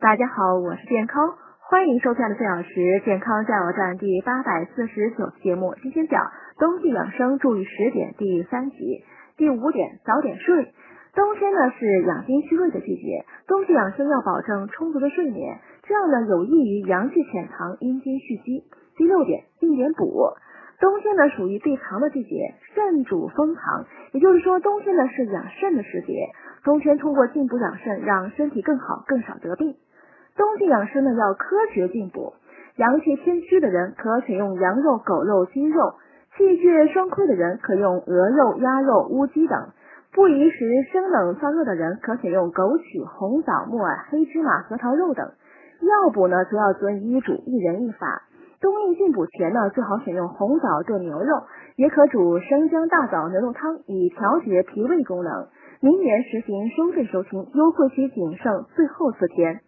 大家好，我是健康，欢迎收看的四小时健康加油站第八百四十九期节目。今天讲冬季养生注意十点第三集。第五点，早点睡。冬天呢是养精蓄锐的季节，冬季养生要保证充足的睡眠，这样呢有益于阳气潜藏、阴精蓄积。第六点，定点补。冬天呢属于闭藏的季节，肾主封藏，也就是说冬天呢是养肾的时节。冬天通过进补养肾，让身体更好，更少得病。冬季养生呢要科学进补，阳气偏虚的人可选用羊肉、狗肉、鸡肉；气血双亏的人可用鹅肉、鸭肉、乌鸡等；不宜食生冷燥热的人可选用枸杞、红枣、木耳、黑芝麻、核桃肉等。药补呢，则要遵医嘱，一人一法。冬令进补前呢，最好选用红枣炖牛肉，也可煮生姜大枣牛肉汤，以调节脾胃功能。明年实行收费收清，优惠期仅剩最后四天。